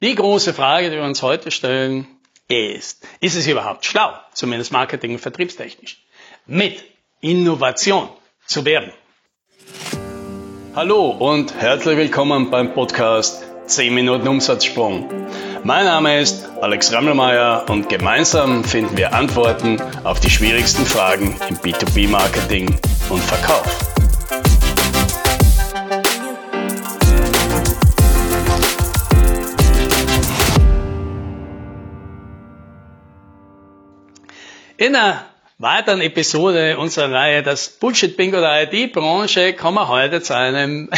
Die große Frage, die wir uns heute stellen, ist, ist es überhaupt schlau, zumindest marketing- und vertriebstechnisch, mit Innovation zu werben? Hallo und herzlich willkommen beim Podcast 10 Minuten Umsatzsprung. Mein Name ist Alex Rammelmeier und gemeinsam finden wir Antworten auf die schwierigsten Fragen im B2B-Marketing und Verkauf. In einer weiteren Episode unserer Reihe Das Bullshit-Bingo der IT-Branche kommen wir heute zu einem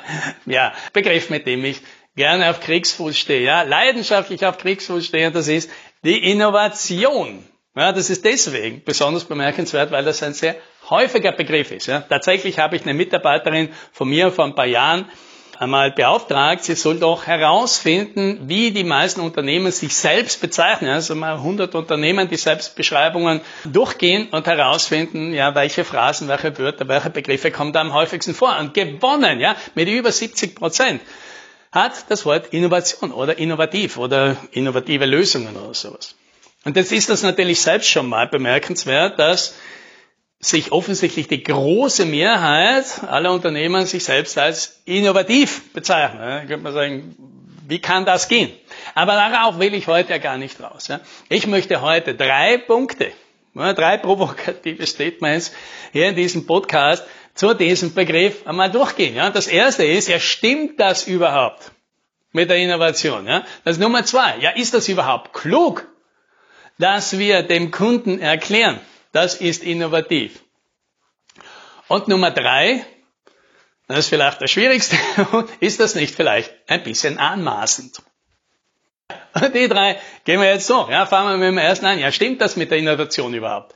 ja, Begriff, mit dem ich gerne auf Kriegsfuß stehe, ja, leidenschaftlich auf Kriegsfuß stehe, und das ist die Innovation. Ja, das ist deswegen besonders bemerkenswert, weil das ein sehr häufiger Begriff ist. Ja. Tatsächlich habe ich eine Mitarbeiterin von mir vor ein paar Jahren einmal beauftragt, sie soll doch herausfinden, wie die meisten Unternehmen sich selbst bezeichnen. Also mal 100 Unternehmen, die Selbstbeschreibungen durchgehen und herausfinden, ja, welche Phrasen, welche Wörter, welche Begriffe kommen da am häufigsten vor. Und gewonnen, ja, mit über 70 Prozent hat das Wort Innovation oder innovativ oder innovative Lösungen oder sowas. Und jetzt ist das natürlich selbst schon mal bemerkenswert, dass sich offensichtlich die große Mehrheit aller Unternehmen sich selbst als innovativ bezeichnen. Da könnte man sagen, wie kann das gehen? Aber darauf will ich heute ja gar nicht raus. Ich möchte heute drei Punkte, drei provokative Statements hier in diesem Podcast zu diesem Begriff einmal durchgehen. Das erste ist, ja, stimmt das überhaupt mit der Innovation? Das Nummer zwei. Ja, ist das überhaupt klug, dass wir dem Kunden erklären, das ist innovativ. Und Nummer drei, das ist vielleicht das Schwierigste, ist das nicht vielleicht ein bisschen anmaßend? Die drei gehen wir jetzt so. Ja, fangen wir mit dem ersten an. Ja, stimmt das mit der Innovation überhaupt?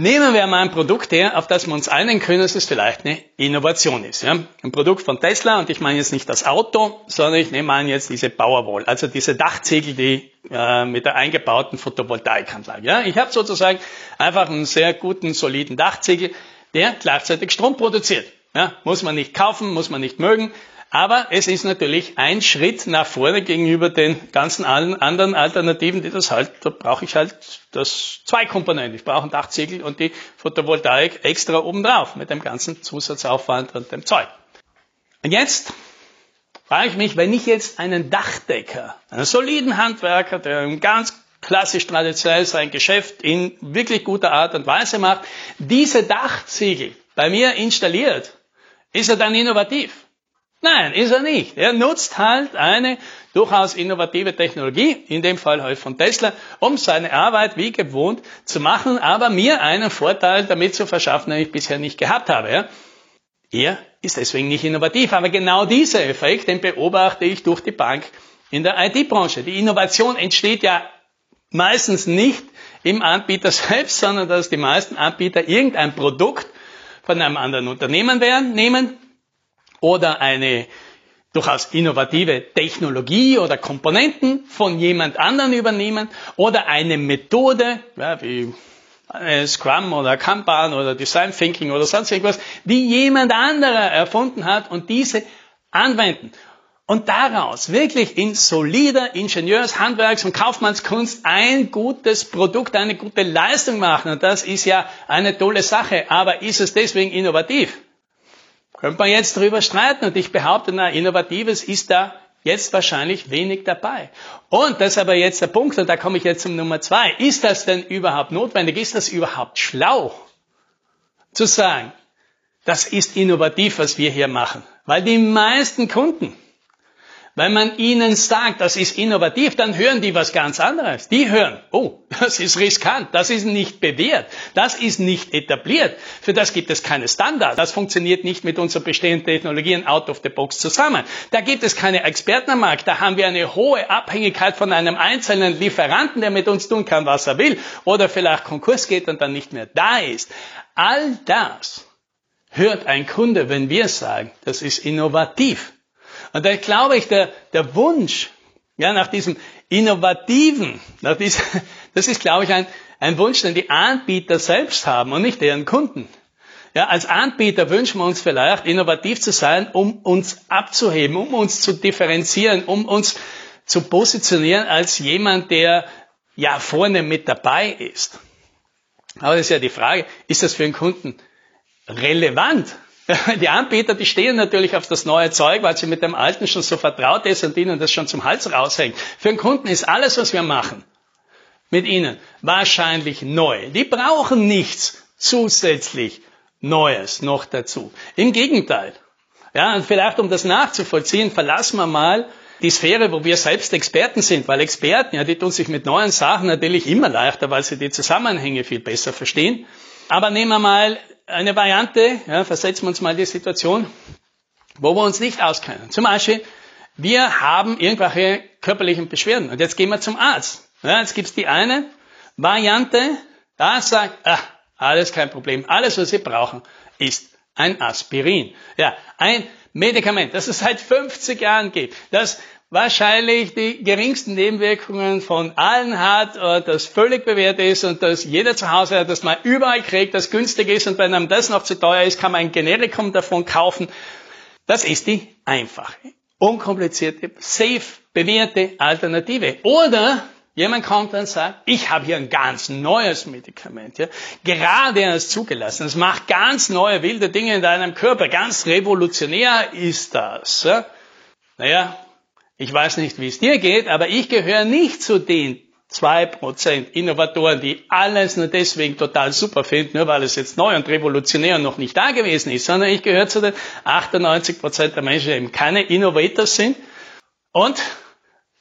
Nehmen wir mal ein Produkt her, auf das wir uns einigen können, dass es vielleicht eine Innovation ist. Ja? Ein Produkt von Tesla, und ich meine jetzt nicht das Auto, sondern ich nehme an jetzt diese Powerwall, also diese Dachziegel, die äh, mit der eingebauten Photovoltaikanlage. Ja? Ich habe sozusagen einfach einen sehr guten, soliden Dachziegel, der gleichzeitig Strom produziert. Ja? Muss man nicht kaufen, muss man nicht mögen, aber es ist natürlich ein Schritt nach vorne gegenüber den ganzen anderen Alternativen, die das halt, da brauche ich halt das zwei Komponenten. Ich brauche ein Dachziegel und die Photovoltaik extra obendrauf mit dem ganzen Zusatzaufwand und dem Zeug. Und jetzt frage ich mich, wenn ich jetzt einen Dachdecker, einen soliden Handwerker, der ganz klassisch traditionell sein Geschäft in wirklich guter Art und Weise macht, diese Dachziegel bei mir installiert, ist er dann innovativ? Nein, ist er nicht. Er nutzt halt eine durchaus innovative Technologie, in dem Fall halt von Tesla, um seine Arbeit wie gewohnt zu machen, aber mir einen Vorteil damit zu verschaffen, den ich bisher nicht gehabt habe. Er ist deswegen nicht innovativ, aber genau dieser Effekt, den beobachte ich durch die Bank in der IT-Branche. Die Innovation entsteht ja meistens nicht im Anbieter selbst, sondern dass die meisten Anbieter irgendein Produkt von einem anderen Unternehmen werden, nehmen, oder eine durchaus innovative Technologie oder Komponenten von jemand anderen übernehmen oder eine Methode, ja, wie Scrum oder Kanban oder Design Thinking oder sonst irgendwas, die jemand anderer erfunden hat und diese anwenden. Und daraus wirklich in solider Ingenieurs-, Handwerks- und Kaufmannskunst ein gutes Produkt, eine gute Leistung machen. Und das ist ja eine tolle Sache. Aber ist es deswegen innovativ? Könnte man jetzt drüber streiten und ich behaupte, na, Innovatives ist da jetzt wahrscheinlich wenig dabei. Und das ist aber jetzt der Punkt, und da komme ich jetzt zum Nummer zwei. Ist das denn überhaupt notwendig? Ist das überhaupt schlau? Zu sagen, das ist innovativ, was wir hier machen. Weil die meisten Kunden wenn man ihnen sagt, das ist innovativ, dann hören die was ganz anderes. Die hören, oh, das ist riskant, das ist nicht bewährt, das ist nicht etabliert, für das gibt es keine Standards, das funktioniert nicht mit unseren bestehenden Technologien out of the box zusammen. Da gibt es keine Experten am Markt, da haben wir eine hohe Abhängigkeit von einem einzelnen Lieferanten, der mit uns tun kann, was er will, oder vielleicht Konkurs geht und dann nicht mehr da ist. All das hört ein Kunde, wenn wir sagen, das ist innovativ. Und da glaube ich, der, der Wunsch, ja, nach diesem Innovativen, nach diesem, das ist, glaube ich, ein, ein Wunsch, den die Anbieter selbst haben und nicht deren Kunden. Ja, als Anbieter wünschen wir uns vielleicht, innovativ zu sein, um uns abzuheben, um uns zu differenzieren, um uns zu positionieren als jemand, der ja vorne mit dabei ist. Aber das ist ja die Frage, ist das für einen Kunden relevant? Die Anbieter, die stehen natürlich auf das neue Zeug, weil sie mit dem alten schon so vertraut ist und ihnen das schon zum Hals raushängt. Für einen Kunden ist alles, was wir machen, mit ihnen wahrscheinlich neu. Die brauchen nichts zusätzlich Neues noch dazu. Im Gegenteil. Ja, und vielleicht um das nachzuvollziehen, verlassen wir mal die Sphäre, wo wir selbst Experten sind, weil Experten, ja, die tun sich mit neuen Sachen natürlich immer leichter, weil sie die Zusammenhänge viel besser verstehen. Aber nehmen wir mal eine Variante, ja, versetzen wir uns mal die Situation, wo wir uns nicht auskennen. Zum Beispiel, wir haben irgendwelche körperlichen Beschwerden und jetzt gehen wir zum Arzt. Ja, jetzt gibt's die eine Variante, da sagt, ah, alles kein Problem, alles was Sie brauchen ist ein Aspirin. Ja, ein Medikament, das es seit 50 Jahren gibt, das wahrscheinlich die geringsten Nebenwirkungen von allen hat, das völlig bewährt ist und dass jeder zu Hause hat, das man überall kriegt, das günstig ist und wenn einem das noch zu teuer ist, kann man ein Generikum davon kaufen. Das ist die einfache, unkomplizierte, safe, bewährte Alternative. Oder Jemand kommt und sagt, ich habe hier ein ganz neues Medikament, ja, gerade erst zugelassen. Es macht ganz neue wilde Dinge in deinem Körper. Ganz revolutionär ist das. Ja. Naja, ich weiß nicht, wie es dir geht, aber ich gehöre nicht zu den zwei Prozent Innovatoren, die alles nur deswegen total super finden, nur weil es jetzt neu und revolutionär noch nicht da gewesen ist, sondern ich gehöre zu den 98 Prozent der Menschen, die eben keine Innovators sind und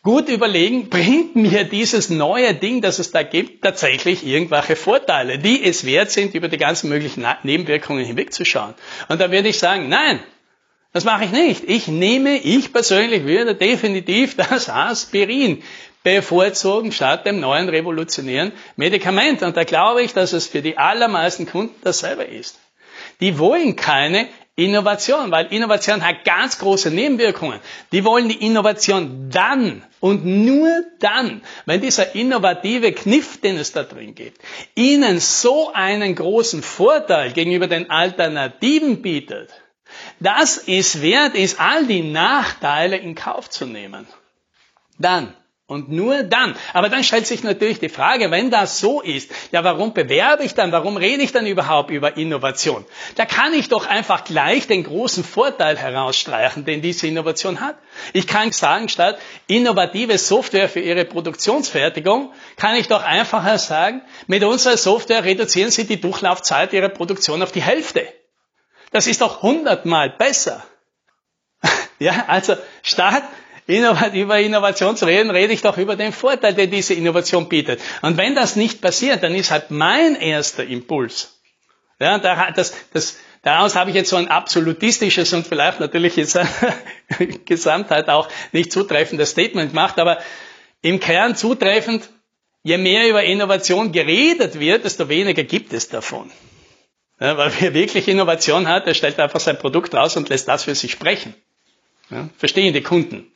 gut überlegen, bringt mir dieses neue Ding, das es da gibt, tatsächlich irgendwelche Vorteile, die es wert sind, über die ganzen möglichen Nebenwirkungen hinwegzuschauen. Und da würde ich sagen, nein, das mache ich nicht. Ich nehme, ich persönlich würde definitiv das Aspirin bevorzugen statt dem neuen revolutionären Medikament. Und da glaube ich, dass es für die allermeisten Kunden dasselbe ist. Die wollen keine Innovation, weil Innovation hat ganz große Nebenwirkungen. Die wollen die Innovation dann und nur dann, wenn dieser innovative Kniff, den es da drin gibt, ihnen so einen großen Vorteil gegenüber den Alternativen bietet, dass es wert ist, all die Nachteile in Kauf zu nehmen. Dann und nur dann. Aber dann stellt sich natürlich die Frage, wenn das so ist, ja, warum bewerbe ich dann, warum rede ich dann überhaupt über Innovation? Da kann ich doch einfach gleich den großen Vorteil herausstreichen, den diese Innovation hat. Ich kann sagen, statt innovative Software für Ihre Produktionsfertigung, kann ich doch einfacher sagen, mit unserer Software reduzieren Sie die Durchlaufzeit Ihrer Produktion auf die Hälfte. Das ist doch hundertmal besser. ja, also statt über Innovation zu reden, rede ich doch über den Vorteil, den diese Innovation bietet. Und wenn das nicht passiert, dann ist halt mein erster Impuls. Ja, das, das, daraus habe ich jetzt so ein absolutistisches und vielleicht natürlich jetzt Gesamtheit auch nicht zutreffendes Statement gemacht, aber im Kern zutreffend, je mehr über Innovation geredet wird, desto weniger gibt es davon. Ja, weil wer wirklich Innovation hat, der stellt einfach sein Produkt raus und lässt das für sich sprechen. Ja, verstehen die Kunden.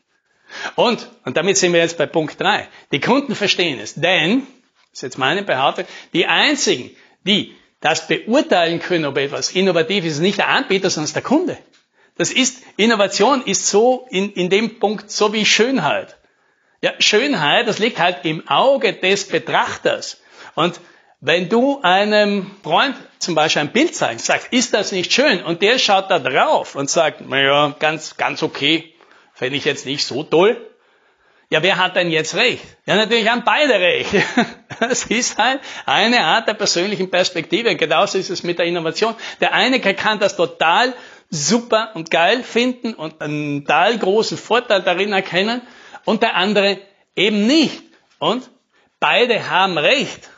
Und, und damit sind wir jetzt bei Punkt drei. Die Kunden verstehen es, denn, ist jetzt meine Behauptung, die einzigen, die das beurteilen können, ob etwas innovativ ist, ist nicht der Anbieter, sondern der Kunde. Das ist, Innovation ist so in, in dem Punkt so wie Schönheit. Ja, Schönheit, das liegt halt im Auge des Betrachters. Und wenn du einem Freund zum Beispiel ein Bild zeigst, sagst, ist das nicht schön? Und der schaut da drauf und sagt, naja, ganz, ganz okay, Fände ich jetzt nicht so toll. Ja, wer hat denn jetzt recht? Ja, natürlich haben beide recht. Das ist halt eine Art der persönlichen Perspektive. Genauso ist es mit der Innovation. Der eine kann das total super und geil finden und einen total großen Vorteil darin erkennen und der andere eben nicht. Und beide haben recht.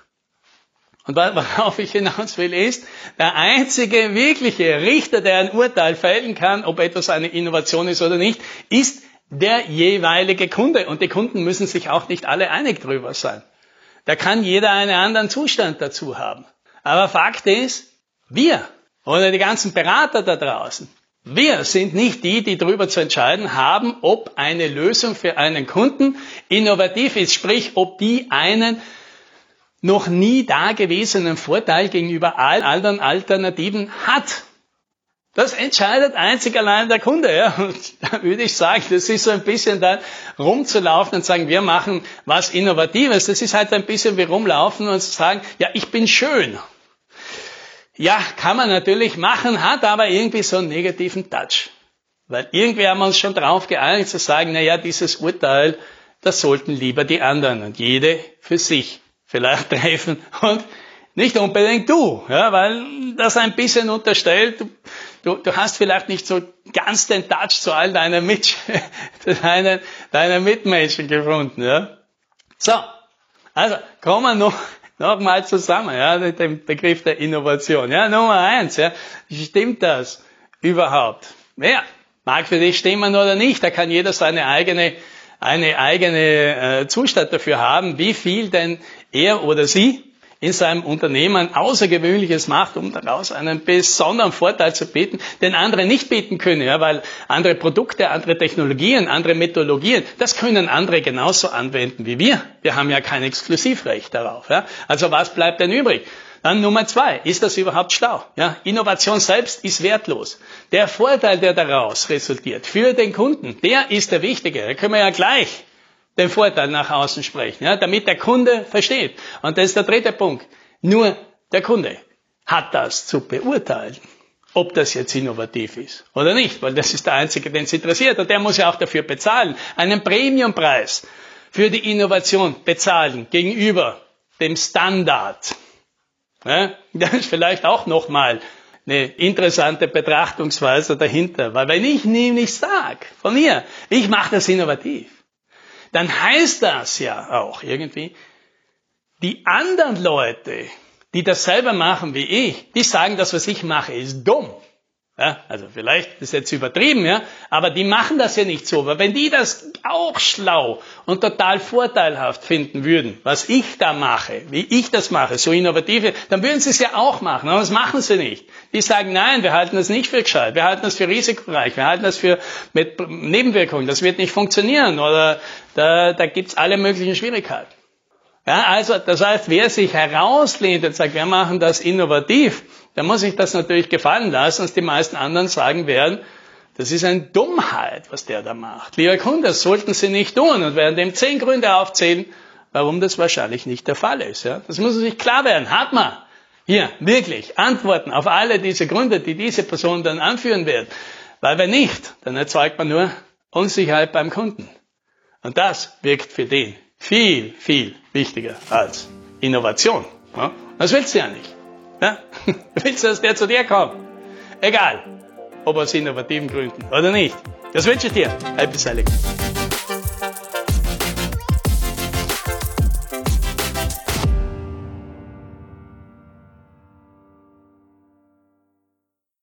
Und worauf ich hinaus will, ist, der einzige wirkliche Richter, der ein Urteil fällen kann, ob etwas eine Innovation ist oder nicht, ist der jeweilige Kunde. Und die Kunden müssen sich auch nicht alle einig drüber sein. Da kann jeder einen anderen Zustand dazu haben. Aber Fakt ist, wir oder die ganzen Berater da draußen, wir sind nicht die, die darüber zu entscheiden haben, ob eine Lösung für einen Kunden innovativ ist, sprich, ob die einen noch nie dagewesenen Vorteil gegenüber allen anderen Alternativen hat. Das entscheidet einzig allein der Kunde. Ja. Und da würde ich sagen, das ist so ein bisschen dann rumzulaufen und sagen, wir machen was Innovatives. Das ist halt ein bisschen wie rumlaufen und sagen, ja, ich bin schön. Ja, kann man natürlich machen, hat aber irgendwie so einen negativen Touch. Weil irgendwie haben wir uns schon drauf geeinigt zu sagen, na ja, dieses Urteil, das sollten lieber die anderen und jede für sich vielleicht treffen und nicht unbedingt du, ja, weil das ein bisschen unterstellt, du, du hast vielleicht nicht so ganz den Touch zu all deinen, Mit deinen, deinen Mitmenschen gefunden. Ja. So, also kommen wir noch, noch mal zusammen, ja, mit dem Begriff der Innovation. Ja, Nummer eins, ja, stimmt das überhaupt? Ja, mag für dich stimmen oder nicht, da kann jeder seine eigene eine eigene äh, Zustand dafür haben, wie viel denn er oder sie in seinem Unternehmen Außergewöhnliches macht, um daraus einen besonderen Vorteil zu bieten, den andere nicht bieten können, ja, weil andere Produkte, andere Technologien, andere Methodologien, das können andere genauso anwenden wie wir. Wir haben ja kein Exklusivrecht darauf. Ja. Also was bleibt denn übrig? Dann Nummer zwei, ist das überhaupt schlau? Ja, Innovation selbst ist wertlos. Der Vorteil, der daraus resultiert für den Kunden, der ist der wichtige. Da können wir ja gleich den Vorteil nach außen sprechen, ja, damit der Kunde versteht. Und das ist der dritte Punkt. Nur der Kunde hat das zu beurteilen, ob das jetzt innovativ ist oder nicht, weil das ist der Einzige, den es interessiert. Und der muss ja auch dafür bezahlen, einen Premiumpreis für die Innovation bezahlen gegenüber dem Standard. Ja, das ist vielleicht auch nochmal eine interessante Betrachtungsweise dahinter. Weil wenn ich nämlich sage, von mir, ich mache das innovativ, dann heißt das ja auch irgendwie, die anderen Leute, die das selber machen wie ich, die sagen, das, was ich mache, ist dumm. Ja, also vielleicht ist jetzt übertrieben, ja, aber die machen das ja nicht so. Aber wenn die das auch schlau und total vorteilhaft finden würden, was ich da mache, wie ich das mache, so innovative, dann würden sie es ja auch machen. Aber das machen sie nicht. Die sagen, nein, wir halten das nicht für gescheit, wir halten das für risikoreich, wir halten das für mit Nebenwirkungen, das wird nicht funktionieren oder da, da gibt's alle möglichen Schwierigkeiten. Ja, also das heißt, wer sich herauslehnt und sagt, wir machen das innovativ, der muss sich das natürlich gefallen lassen, dass die meisten anderen sagen werden, das ist eine Dummheit, was der da macht. Lieber Kunde, das sollten Sie nicht tun und werden dem zehn Gründe aufzählen, warum das wahrscheinlich nicht der Fall ist. Ja? Das muss sich klar werden. Hat man hier wirklich Antworten auf alle diese Gründe, die diese Person dann anführen wird. Weil wenn nicht, dann erzeugt man nur Unsicherheit beim Kunden. Und das wirkt für den viel, viel wichtiger als Innovation. Ja? Das willst du ja nicht. Ja? Willst du, dass der zu dir kommt? Egal, ob aus innovativen Gründen oder nicht. Das wünsche ich dir. Happy Sailing.